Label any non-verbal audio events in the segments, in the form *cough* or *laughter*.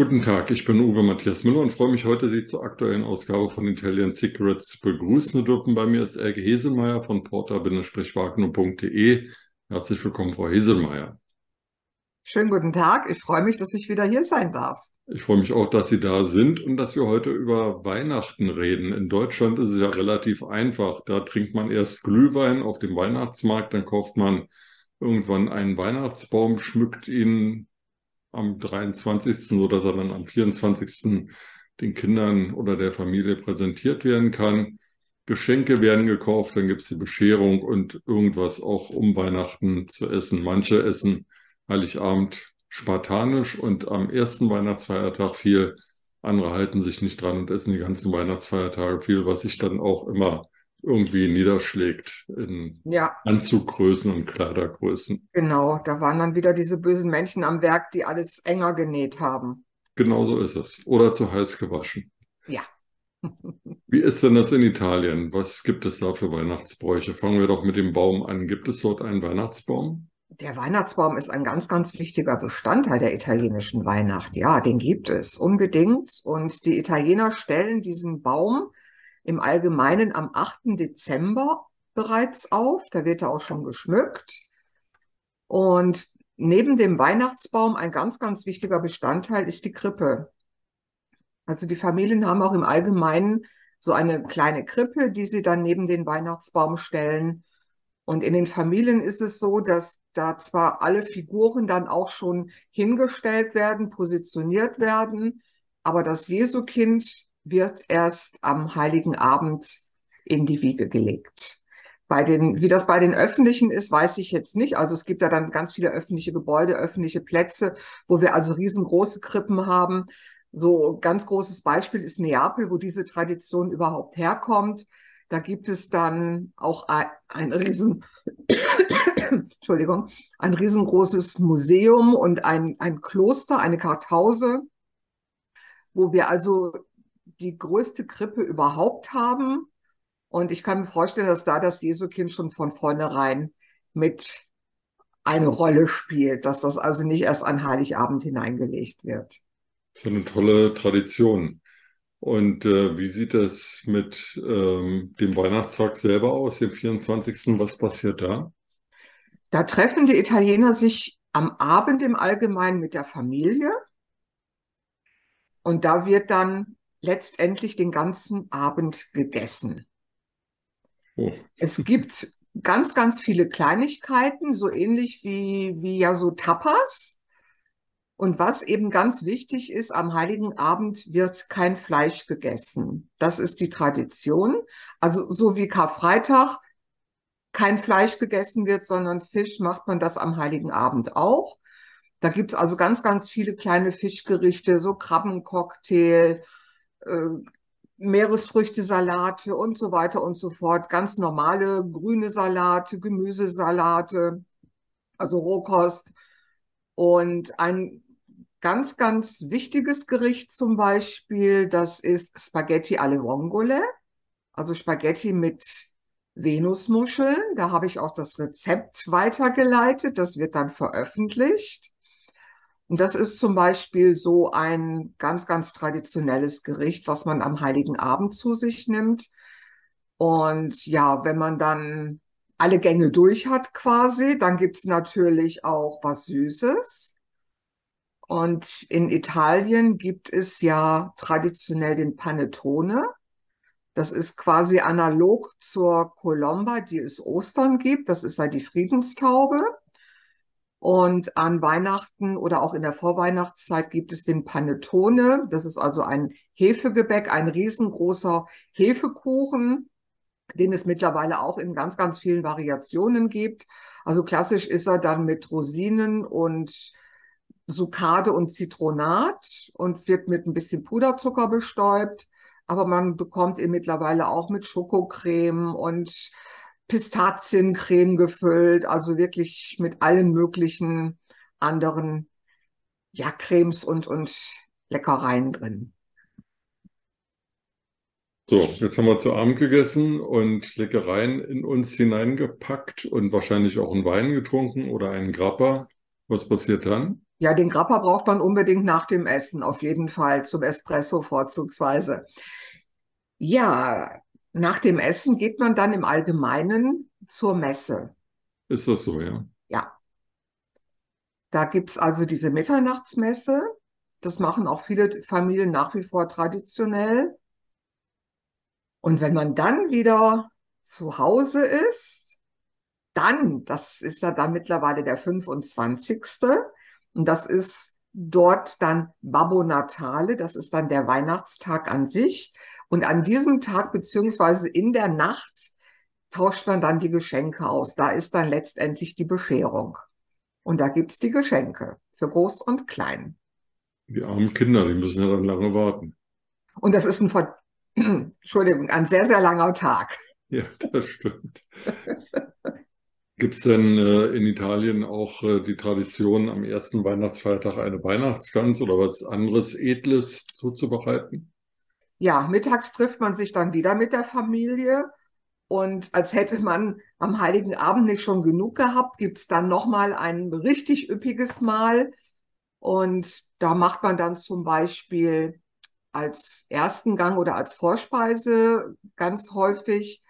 Guten Tag, ich bin Uwe Matthias Müller und freue mich heute, Sie zur aktuellen Ausgabe von Italian Secrets begrüßen zu dürfen. Bei mir ist Elke Heselmeier von porta-wagner.de. Herzlich willkommen, Frau Heselmeier. Schönen guten Tag, ich freue mich, dass ich wieder hier sein darf. Ich freue mich auch, dass Sie da sind und dass wir heute über Weihnachten reden. In Deutschland ist es ja relativ einfach. Da trinkt man erst Glühwein auf dem Weihnachtsmarkt, dann kauft man irgendwann einen Weihnachtsbaum, schmückt ihn am 23., so dass er dann am 24. den Kindern oder der Familie präsentiert werden kann. Geschenke werden gekauft, dann gibt es die Bescherung und irgendwas auch um Weihnachten zu essen. Manche essen Heiligabend spartanisch und am ersten Weihnachtsfeiertag viel. Andere halten sich nicht dran und essen die ganzen Weihnachtsfeiertage viel, was sich dann auch immer irgendwie niederschlägt in ja. Anzuggrößen und Kleidergrößen. Genau, da waren dann wieder diese bösen Männchen am Werk, die alles enger genäht haben. Genau so ist es. Oder zu heiß gewaschen. Ja. *laughs* Wie ist denn das in Italien? Was gibt es da für Weihnachtsbräuche? Fangen wir doch mit dem Baum an. Gibt es dort einen Weihnachtsbaum? Der Weihnachtsbaum ist ein ganz, ganz wichtiger Bestandteil der italienischen Weihnacht. Ja, den gibt es unbedingt. Und die Italiener stellen diesen Baum im Allgemeinen am 8. Dezember bereits auf. Da wird er auch schon geschmückt. Und neben dem Weihnachtsbaum ein ganz, ganz wichtiger Bestandteil ist die Krippe. Also die Familien haben auch im Allgemeinen so eine kleine Krippe, die sie dann neben den Weihnachtsbaum stellen. Und in den Familien ist es so, dass da zwar alle Figuren dann auch schon hingestellt werden, positioniert werden, aber das Jesukind wird erst am Heiligen Abend in die Wiege gelegt. Bei den, wie das bei den öffentlichen ist, weiß ich jetzt nicht. Also es gibt ja dann ganz viele öffentliche Gebäude, öffentliche Plätze, wo wir also riesengroße Krippen haben. So ganz großes Beispiel ist Neapel, wo diese Tradition überhaupt herkommt. Da gibt es dann auch ein, ein riesen, *coughs* Entschuldigung, ein riesengroßes Museum und ein, ein Kloster, eine Kartause, wo wir also die größte Krippe überhaupt haben. Und ich kann mir vorstellen, dass da das Jesukind schon von vornherein mit eine Rolle spielt, dass das also nicht erst an Heiligabend hineingelegt wird. So eine tolle Tradition. Und äh, wie sieht es mit ähm, dem Weihnachtstag selber aus, dem 24.? Was passiert da? Da treffen die Italiener sich am Abend im Allgemeinen mit der Familie. Und da wird dann letztendlich den ganzen Abend gegessen. Oh. Es gibt ganz, ganz viele Kleinigkeiten, so ähnlich wie, wie ja so Tapas. Und was eben ganz wichtig ist, am Heiligen Abend wird kein Fleisch gegessen. Das ist die Tradition. Also so wie Karfreitag kein Fleisch gegessen wird, sondern Fisch macht man das am Heiligen Abend auch. Da gibt's also ganz, ganz viele kleine Fischgerichte, so Krabbencocktail äh, Meeresfrüchte-Salate und so weiter und so fort. Ganz normale grüne Salate, Gemüsesalate, also Rohkost. Und ein ganz, ganz wichtiges Gericht zum Beispiel, das ist Spaghetti alle Vongole, also Spaghetti mit Venusmuscheln. Da habe ich auch das Rezept weitergeleitet. Das wird dann veröffentlicht. Und das ist zum Beispiel so ein ganz, ganz traditionelles Gericht, was man am Heiligen Abend zu sich nimmt. Und ja, wenn man dann alle Gänge durch hat quasi, dann gibt's natürlich auch was Süßes. Und in Italien gibt es ja traditionell den Panettone. Das ist quasi analog zur Colomba, die es Ostern gibt. Das ist ja die Friedenstaube. Und an Weihnachten oder auch in der Vorweihnachtszeit gibt es den Panettone. Das ist also ein Hefegebäck, ein riesengroßer Hefekuchen, den es mittlerweile auch in ganz, ganz vielen Variationen gibt. Also klassisch ist er dann mit Rosinen und Succade und Zitronat und wird mit ein bisschen Puderzucker bestäubt. Aber man bekommt ihn mittlerweile auch mit Schokocreme und Pistaziencreme gefüllt, also wirklich mit allen möglichen anderen ja, Cremes und, und Leckereien drin. So, jetzt haben wir zu Abend gegessen und Leckereien in uns hineingepackt und wahrscheinlich auch einen Wein getrunken oder einen Grappa. Was passiert dann? Ja, den Grappa braucht man unbedingt nach dem Essen, auf jeden Fall, zum Espresso vorzugsweise. Ja, nach dem Essen geht man dann im Allgemeinen zur Messe. Ist das so, ja? Ja. Da gibt's also diese Mitternachtsmesse. Das machen auch viele Familien nach wie vor traditionell. Und wenn man dann wieder zu Hause ist, dann, das ist ja dann mittlerweile der 25. Und das ist dort dann Babbo Natale, das ist dann der Weihnachtstag an sich. Und an diesem Tag beziehungsweise in der Nacht tauscht man dann die Geschenke aus. Da ist dann letztendlich die Bescherung. Und da gibt's die Geschenke für groß und klein. Die armen Kinder, die müssen ja dann lange warten. Und das ist ein, Ver *clears throat* Entschuldigung, ein sehr, sehr langer Tag. *laughs* Ja, das stimmt. Gibt es denn äh, in Italien auch äh, die Tradition, am ersten Weihnachtsfeiertag eine Weihnachtsgans oder was anderes Edles zuzubereiten? Ja, mittags trifft man sich dann wieder mit der Familie. Und als hätte man am Heiligen Abend nicht schon genug gehabt, gibt's dann nochmal ein richtig üppiges Mahl. Und da macht man dann zum Beispiel als ersten Gang oder als Vorspeise ganz häufig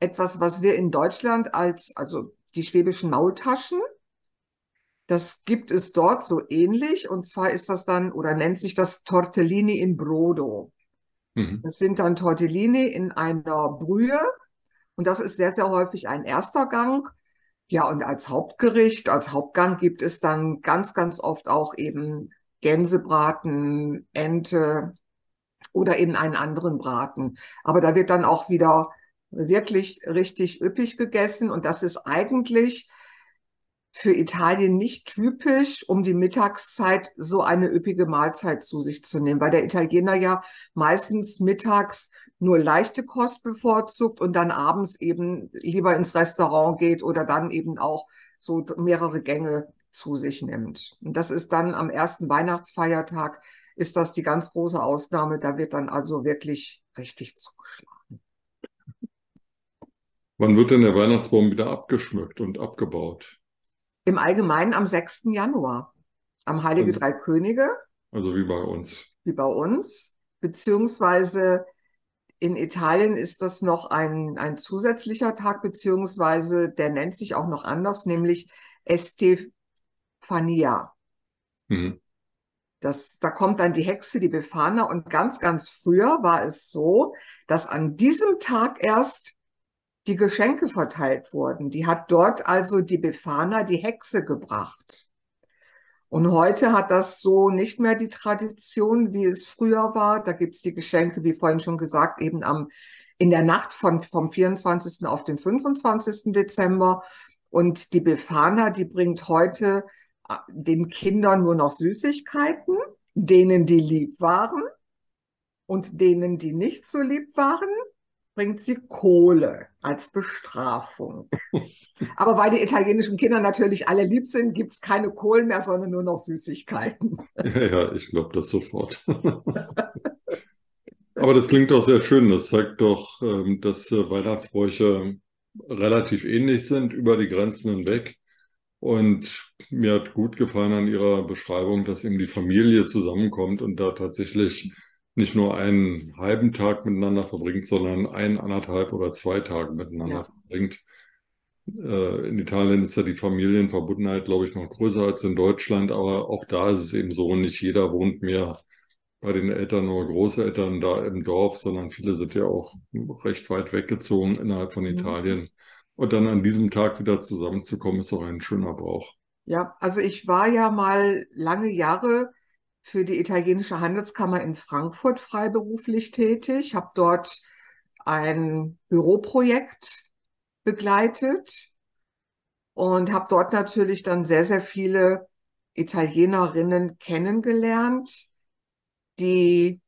etwas, was wir in Deutschland als, also die schwäbischen Maultaschen. Das gibt es dort so ähnlich. Und zwar ist das dann oder nennt sich das Tortellini in Brodo. Mhm. Das sind dann Tortellini in einer Brühe. Und das ist sehr, sehr häufig ein erster Gang. Ja, und als Hauptgericht, als Hauptgang gibt es dann ganz, ganz oft auch eben Gänsebraten, Ente oder eben einen anderen Braten. Aber da wird dann auch wieder wirklich richtig üppig gegessen und das ist eigentlich für Italien nicht typisch, um die Mittagszeit so eine üppige Mahlzeit zu sich zu nehmen, weil der Italiener ja meistens mittags nur leichte Kost bevorzugt und dann abends eben lieber ins Restaurant geht oder dann eben auch so mehrere Gänge zu sich nimmt. Und das ist dann am ersten Weihnachtsfeiertag ist das die ganz große Ausnahme. Da wird dann also wirklich richtig zugeschlagen. Wann wird denn der Weihnachtsbaum wieder abgeschmückt und abgebaut? Im Allgemeinen am 6. Januar, am Heilige also, Drei Könige. Also wie bei uns. Wie bei uns. Beziehungsweise in Italien ist das noch ein, ein zusätzlicher Tag, beziehungsweise der nennt sich auch noch anders, nämlich Estefania. Mhm. Das, da kommt dann die Hexe, die Befana. Und ganz, ganz früher war es so, dass an diesem Tag erst die Geschenke verteilt wurden. Die hat dort also die Befana, die Hexe, gebracht. Und heute hat das so nicht mehr die Tradition, wie es früher war. Da gibt's die Geschenke, wie vorhin schon gesagt, eben am, in der Nacht von, vom 24. auf den 25. Dezember. Und die Befana, die bringt heute äh, den Kindern nur noch Süßigkeiten, denen die lieb waren und denen, die nicht so lieb waren, bringt sie Kohle als Bestrafung. Aber weil die italienischen Kinder natürlich alle lieb sind, gibt es keine Kohlen mehr, sondern nur noch Süßigkeiten. *laughs* Ja, ich glaube das sofort. *laughs* Aber das klingt doch sehr schön. Das zeigt doch, ähm, dass äh, Weihnachtsbräuche relativ ähnlich sind über die Grenzen hinweg. Und mir hat gut gefallen an Ihrer Beschreibung, dass eben die Familie zusammenkommt und da tatsächlich nicht nur einen halben Tag miteinander verbringt, sondern ein, anderthalb oder zwei Tage miteinander ja. verbringt. Äh, in Italien ist ja die Familienverbundenheit, glaube ich, noch größer als in Deutschland, aber auch da ist es eben so, nicht jeder wohnt mehr bei den Eltern oder Großeltern da im Dorf, sondern viele sind ja auch recht weit weggezogen innerhalb von mhm. Italien. Und dann an diesem Tag wieder zusammenzukommen, ist auch ein schöner Brauch. Ja, also ich war ja mal lange Jahre für die italienische Handelskammer in Frankfurt freiberuflich tätig, habe dort ein Büroprojekt begleitet und habe dort natürlich dann sehr, sehr viele Italienerinnen kennengelernt, die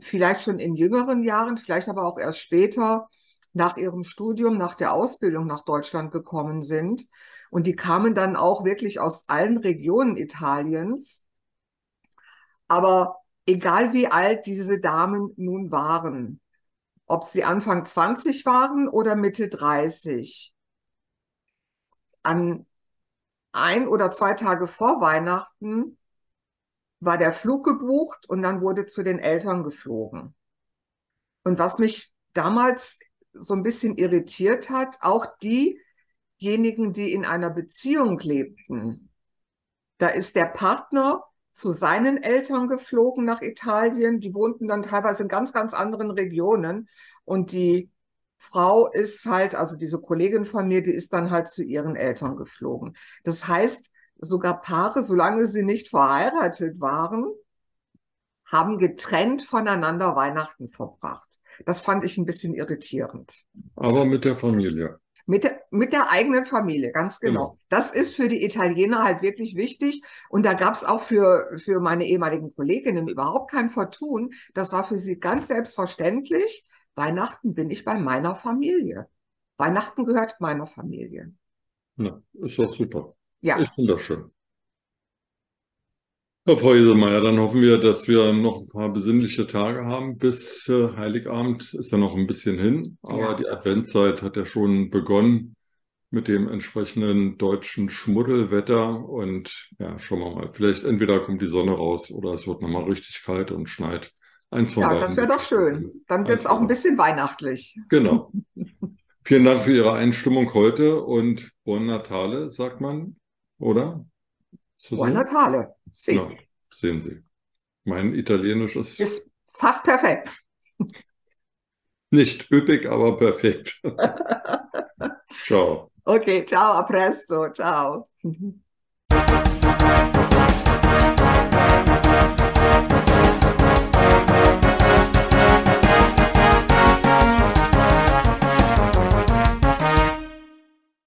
vielleicht schon in jüngeren Jahren, vielleicht aber auch erst später nach ihrem Studium, nach der Ausbildung nach Deutschland gekommen sind. Und die kamen dann auch wirklich aus allen Regionen Italiens aber egal wie alt diese Damen nun waren, ob sie Anfang 20 waren oder Mitte 30, an ein oder zwei Tage vor Weihnachten war der Flug gebucht und dann wurde zu den Eltern geflogen. Und was mich damals so ein bisschen irritiert hat, auch diejenigen, die in einer Beziehung lebten, da ist der Partner zu seinen Eltern geflogen nach Italien. Die wohnten dann teilweise in ganz, ganz anderen Regionen. Und die Frau ist halt, also diese Kollegin von mir, die ist dann halt zu ihren Eltern geflogen. Das heißt, sogar Paare, solange sie nicht verheiratet waren, haben getrennt voneinander Weihnachten verbracht. Das fand ich ein bisschen irritierend. Aber mit der Familie. Mit der, mit der eigenen Familie, ganz genau. genau. Das ist für die Italiener halt wirklich wichtig. Und da gab es auch für, für meine ehemaligen Kolleginnen überhaupt kein Vertun. Das war für sie ganz selbstverständlich. Weihnachten bin ich bei meiner Familie. Weihnachten gehört meiner Familie. Ja, ist doch super. Ja. Ich finde Herr Frau Jeselmeier, dann hoffen wir, dass wir noch ein paar besinnliche Tage haben. Bis äh, Heiligabend ist ja noch ein bisschen hin, aber ja. die Adventszeit hat ja schon begonnen mit dem entsprechenden deutschen Schmuddelwetter. Und ja, schauen wir mal. Vielleicht entweder kommt die Sonne raus oder es wird nochmal richtig kalt und schneit. Eins von ja, beiden. das wäre doch schön. Dann wird es auch ein bisschen weihnachtlich. Genau. Vielen Dank für Ihre Einstimmung heute und Buon Natale, sagt man, oder? Buon Natale. Sie. Ja, sehen Sie. Mein Italienisch ist, ist fast perfekt. Nicht üppig, aber perfekt. *laughs* ciao. Okay, ciao, a presto, ciao.